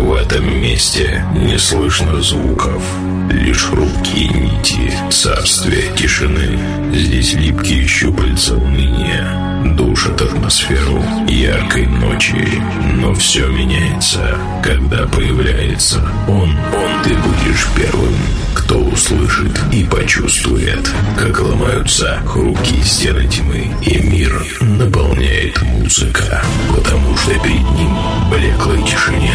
В этом месте не слышно звуков, лишь хрупкие нити царствия тишины. Здесь липкие щупальца уныния душат атмосферу яркой ночи. Но все меняется, когда появляется он. Он ты будешь первым, кто услышит и почувствует, как ломаются хрупкие стены тьмы, и мир наполняет музыка, потому что перед ним блеклой тишине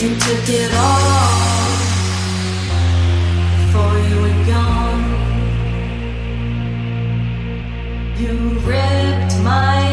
You took it all before you gone. You ripped my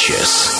Sanchez.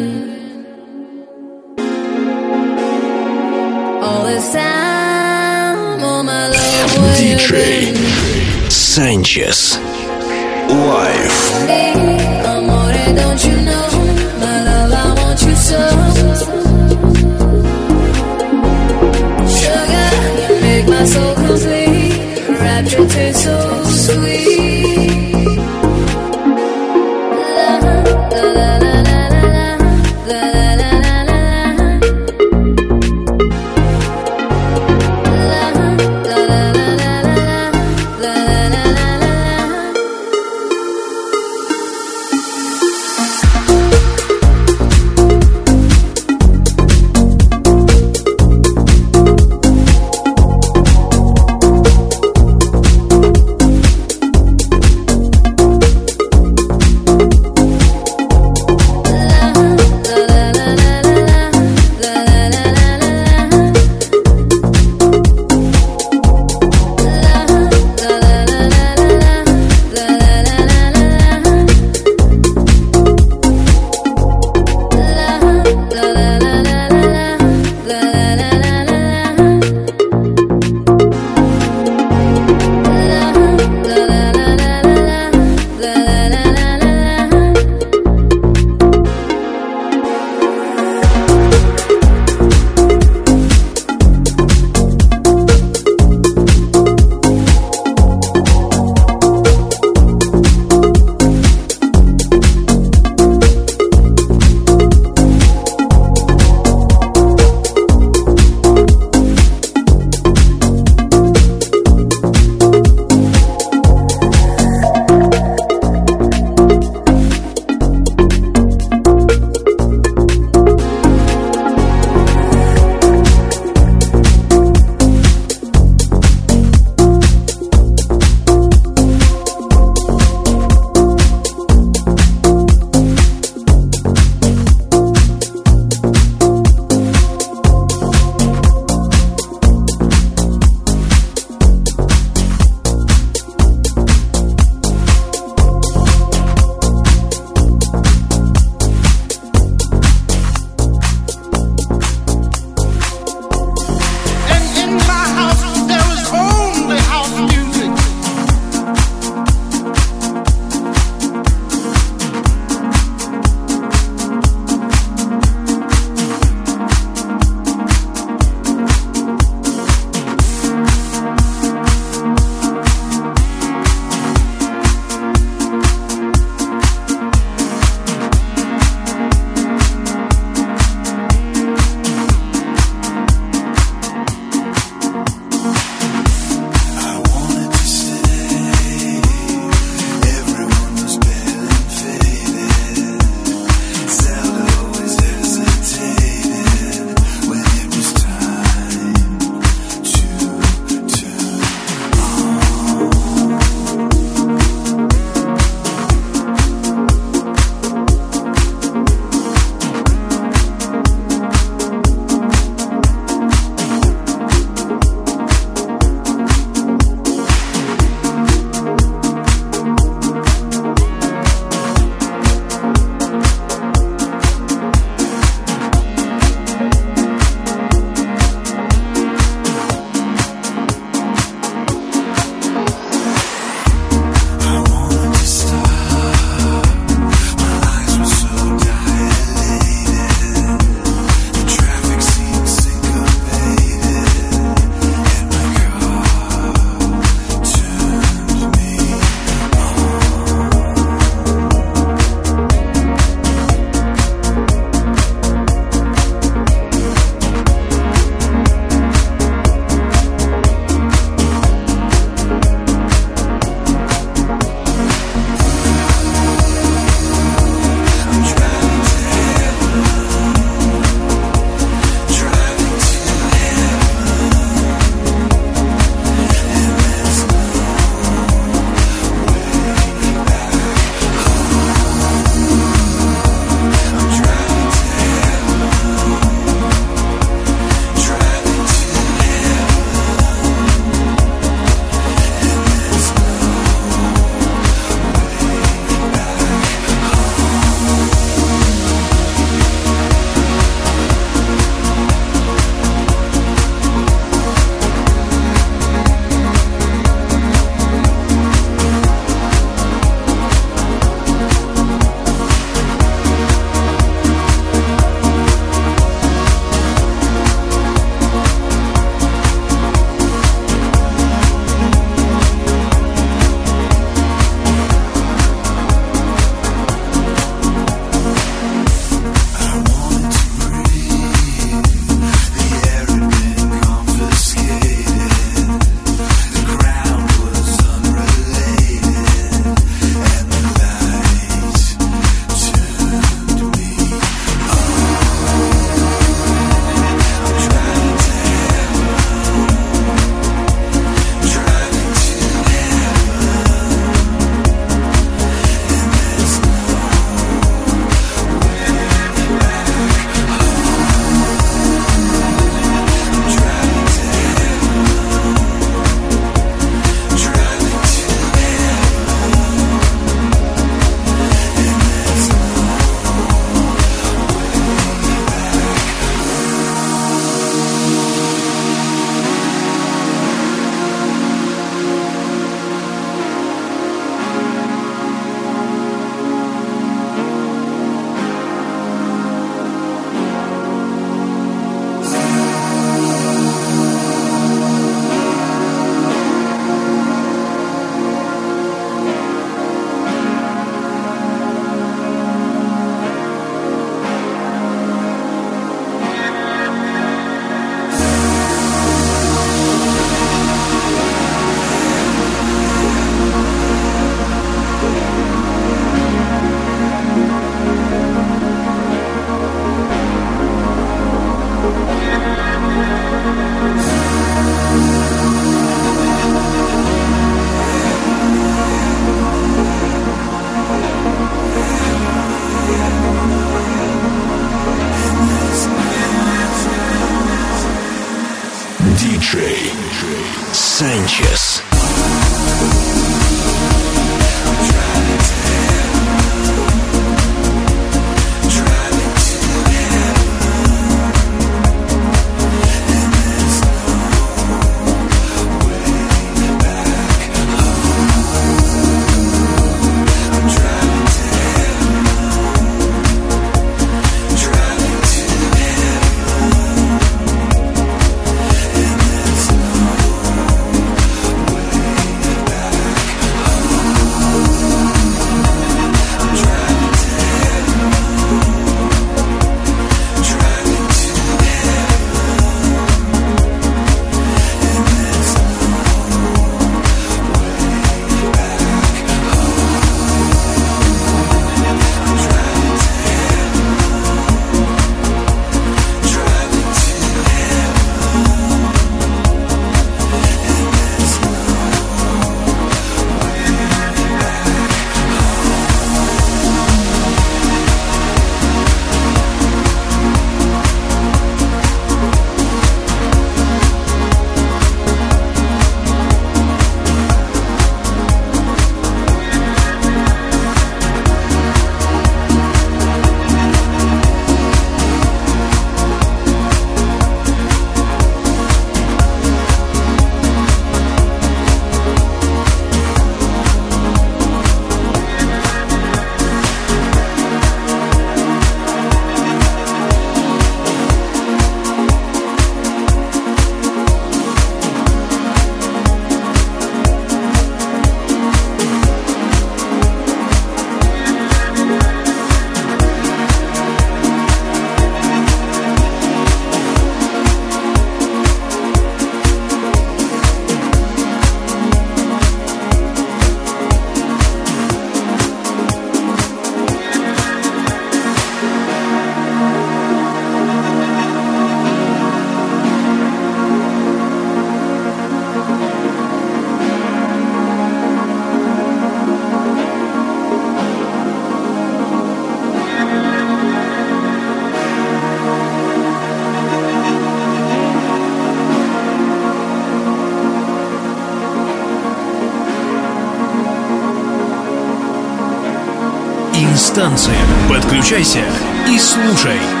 Подключайся и слушай.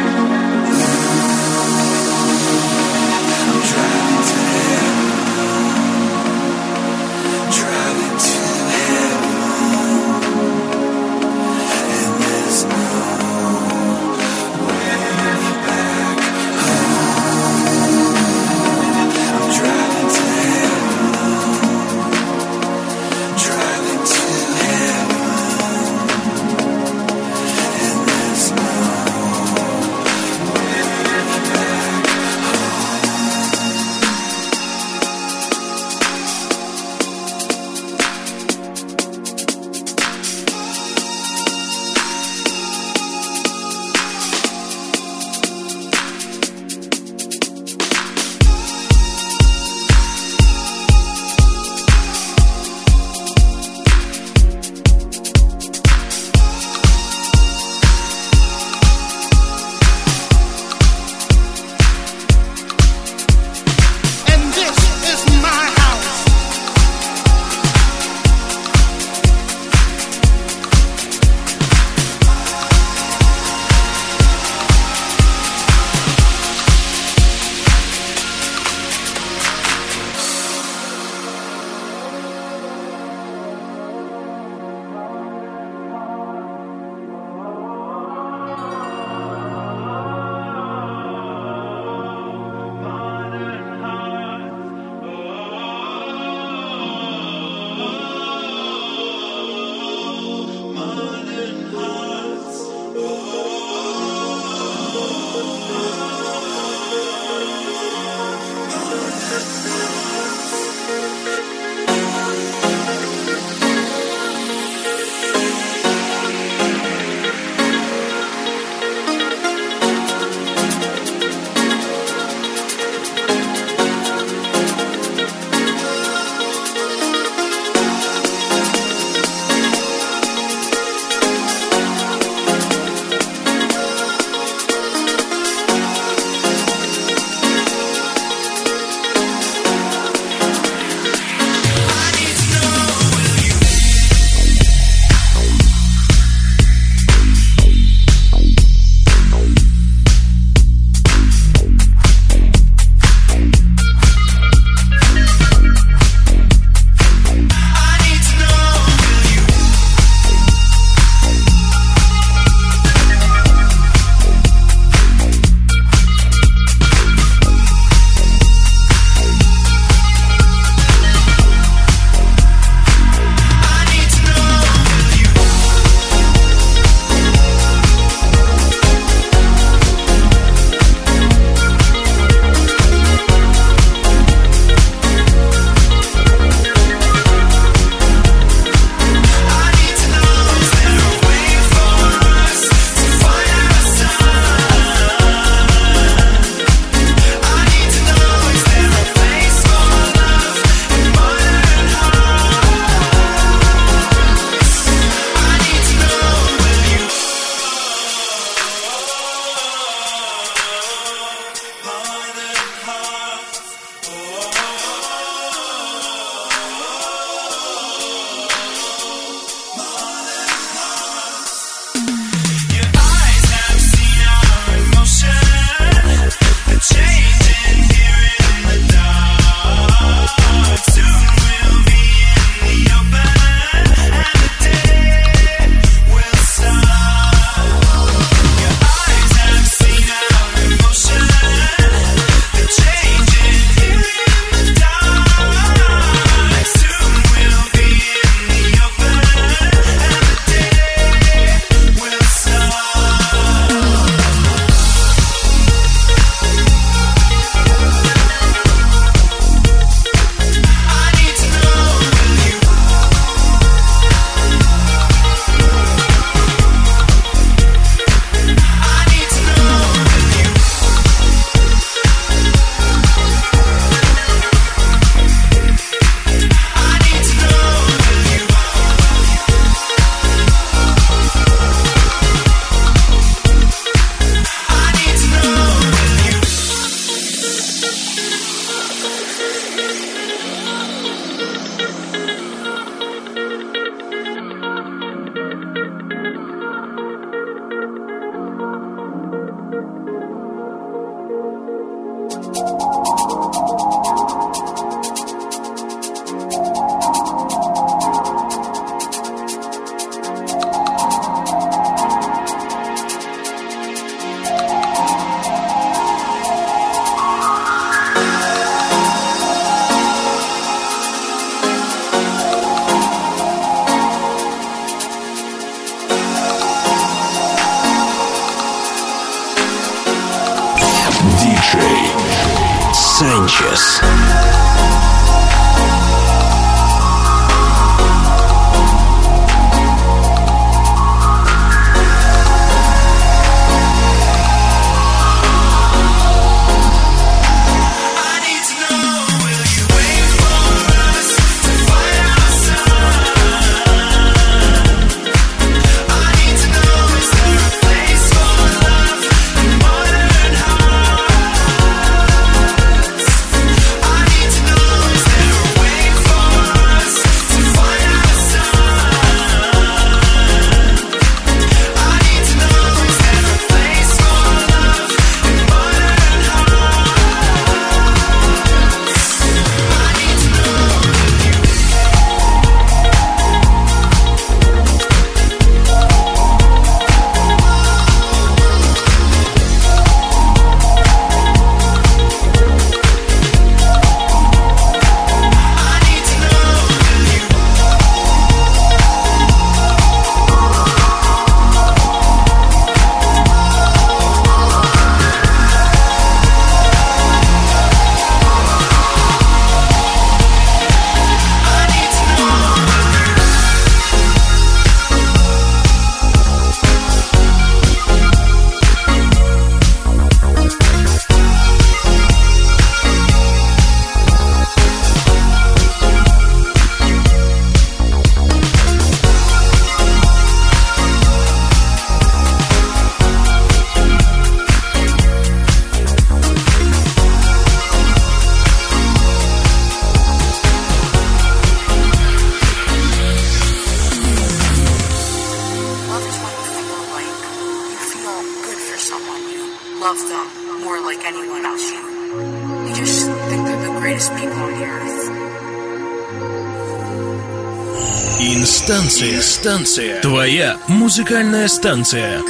Станция. Твоя музыкальная станция.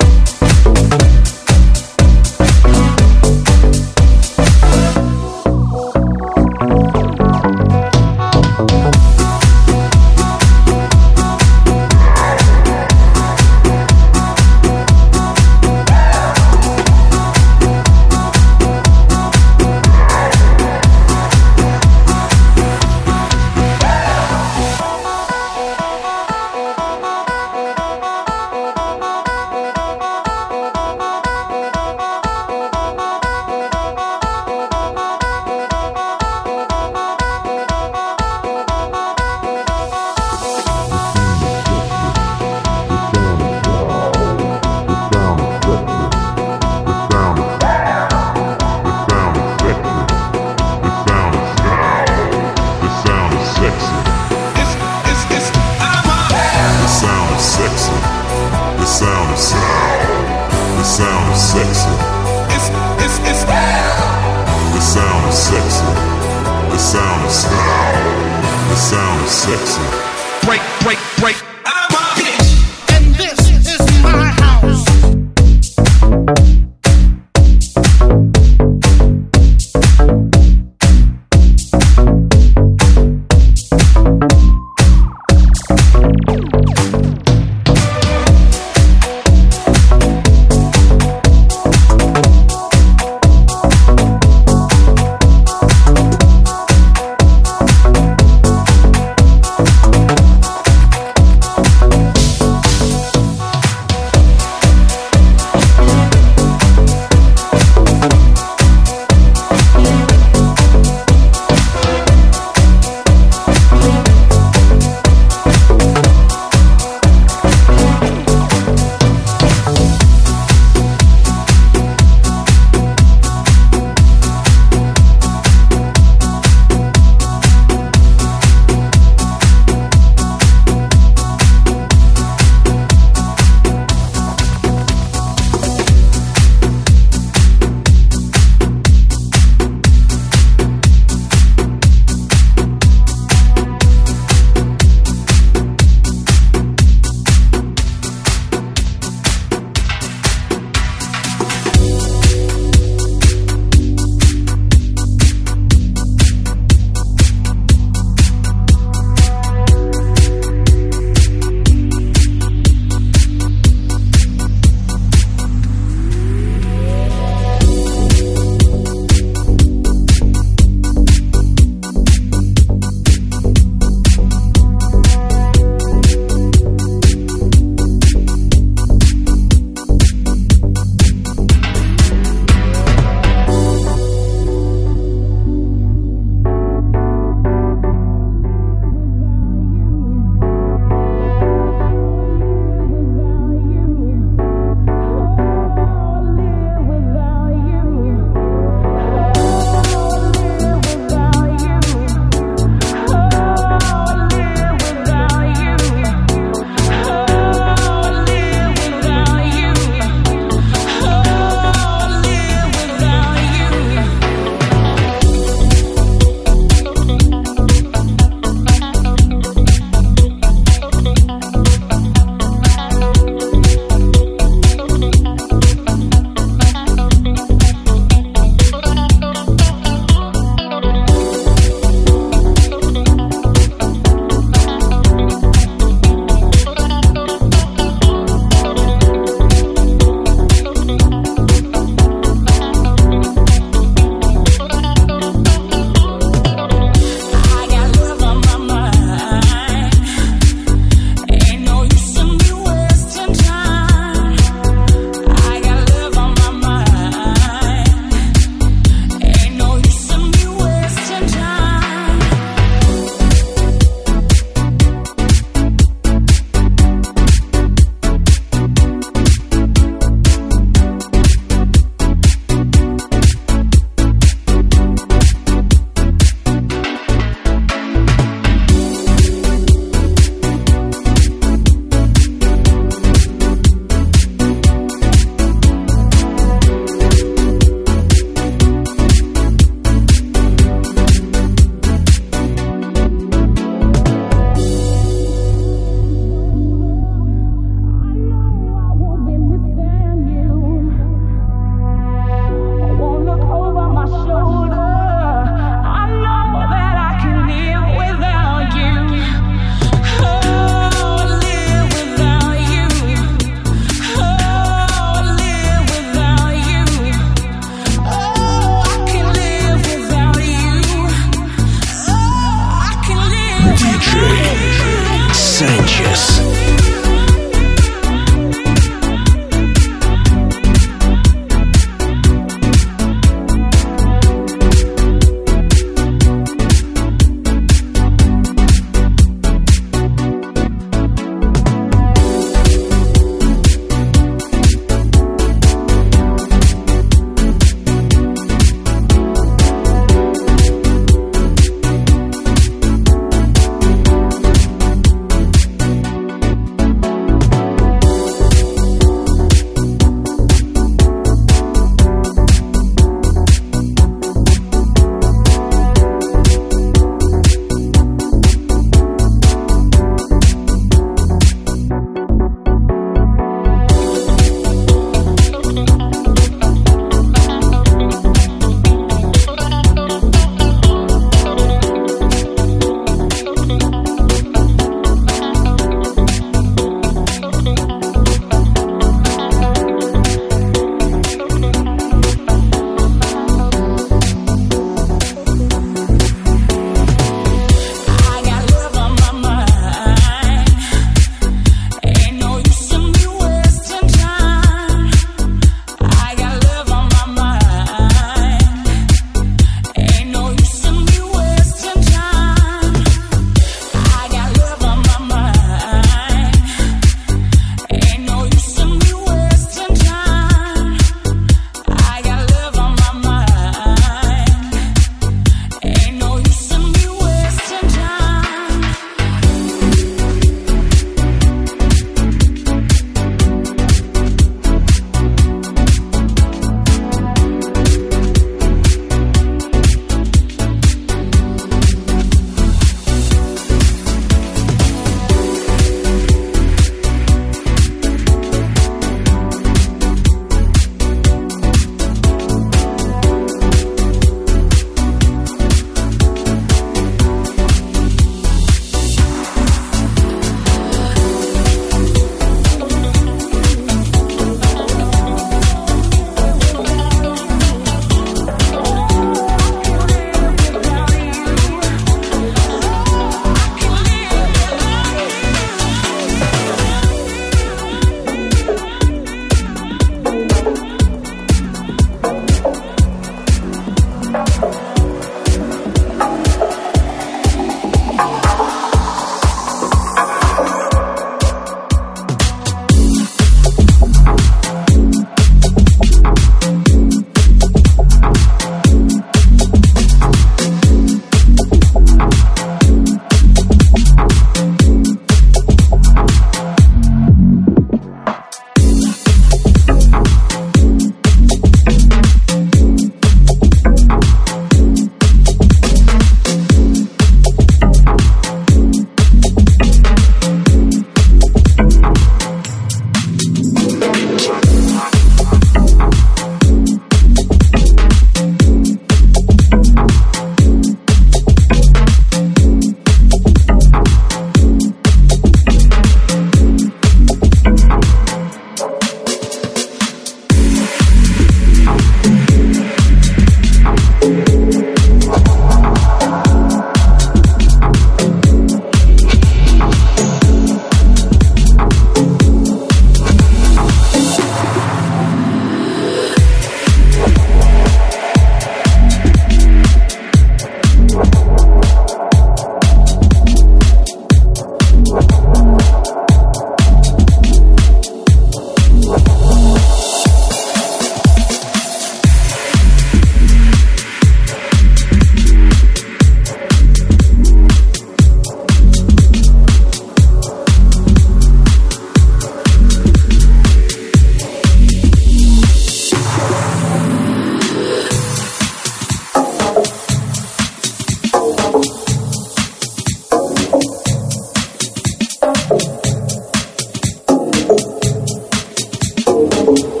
people